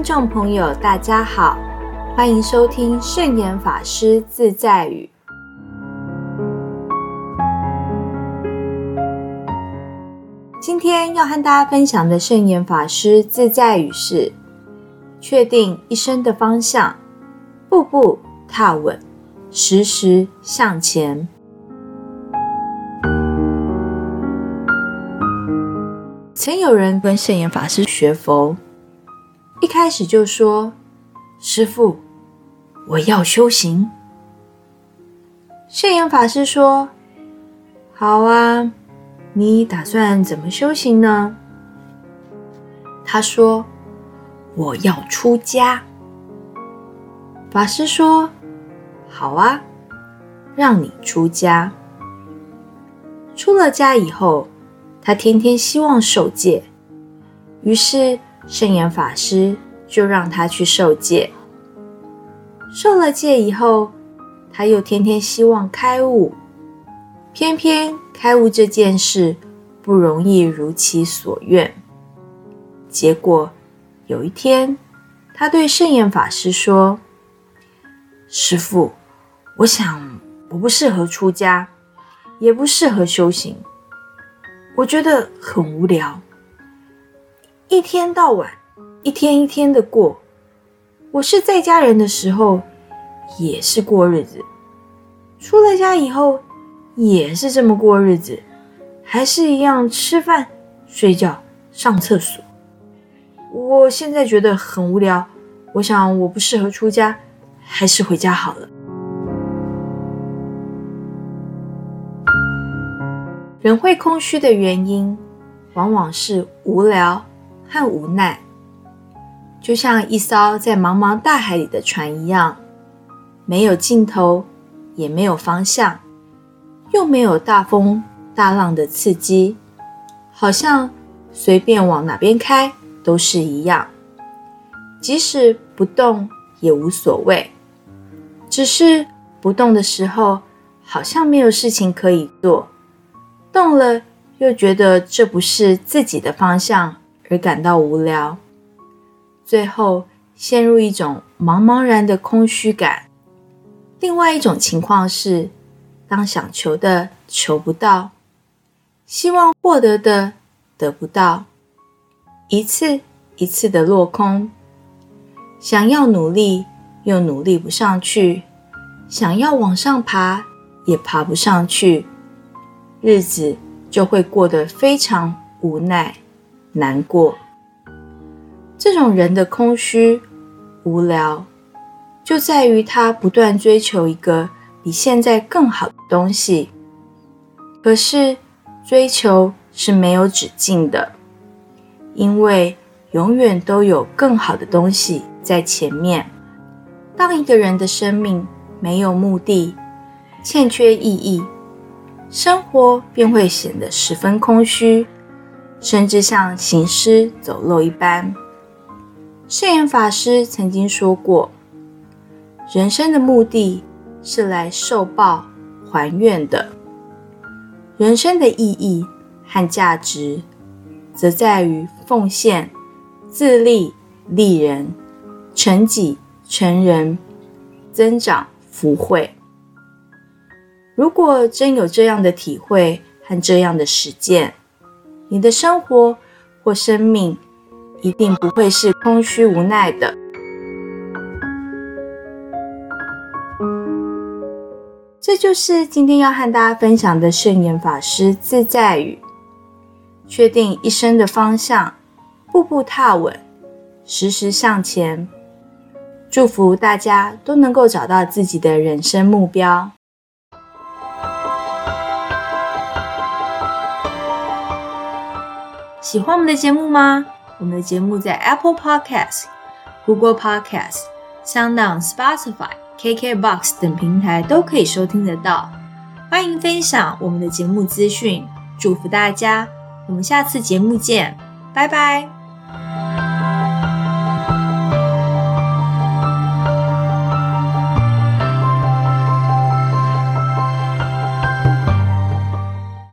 听众朋友，大家好，欢迎收听圣严法师自在语。今天要和大家分享的圣严法师自在语是：确定一生的方向，步步踏稳，时时向前。曾有人跟圣严法师学佛，一开始就说：“师父，我要修行。”圣严法师说：“好啊，你打算怎么修行呢？”他说：“我要出家。”法师说：“好啊，让你出家。出了家以后。”他天天希望受戒，于是圣严法师就让他去受戒。受了戒以后，他又天天希望开悟，偏偏开悟这件事不容易如其所愿。结果有一天，他对圣严法师说：“师父，我想我不适合出家，也不适合修行。”我觉得很无聊，一天到晚，一天一天的过。我是在家人的时候，也是过日子；出了家以后，也是这么过日子，还是一样吃饭、睡觉、上厕所。我现在觉得很无聊，我想我不适合出家，还是回家好了。人会空虚的原因，往往是无聊和无奈。就像一艘在茫茫大海里的船一样，没有尽头，也没有方向，又没有大风大浪的刺激，好像随便往哪边开都是一样。即使不动也无所谓，只是不动的时候，好像没有事情可以做。动了，又觉得这不是自己的方向，而感到无聊，最后陷入一种茫茫然的空虚感。另外一种情况是，当想求的求不到，希望获得的得不到，一次一次的落空。想要努力，又努力不上去；想要往上爬，也爬不上去。日子就会过得非常无奈、难过。这种人的空虚、无聊，就在于他不断追求一个比现在更好的东西。可是，追求是没有止境的，因为永远都有更好的东西在前面。当一个人的生命没有目的，欠缺意义。生活便会显得十分空虚，甚至像行尸走肉一般。圣严法师曾经说过：“人生的目的是来受报还愿的，人生的意义和价值，则在于奉献、自立、利人、成己、成人、增长福慧。”如果真有这样的体会和这样的实践，你的生活或生命一定不会是空虚无奈的。这就是今天要和大家分享的圣严法师自在语：确定一生的方向，步步踏稳，时时向前。祝福大家都能够找到自己的人生目标。喜欢我们的节目吗？我们的节目在 Apple Podcast、Google Podcast、SoundOn、Spotify、KKBox 等平台都可以收听得到。欢迎分享我们的节目资讯，祝福大家！我们下次节目见，拜拜。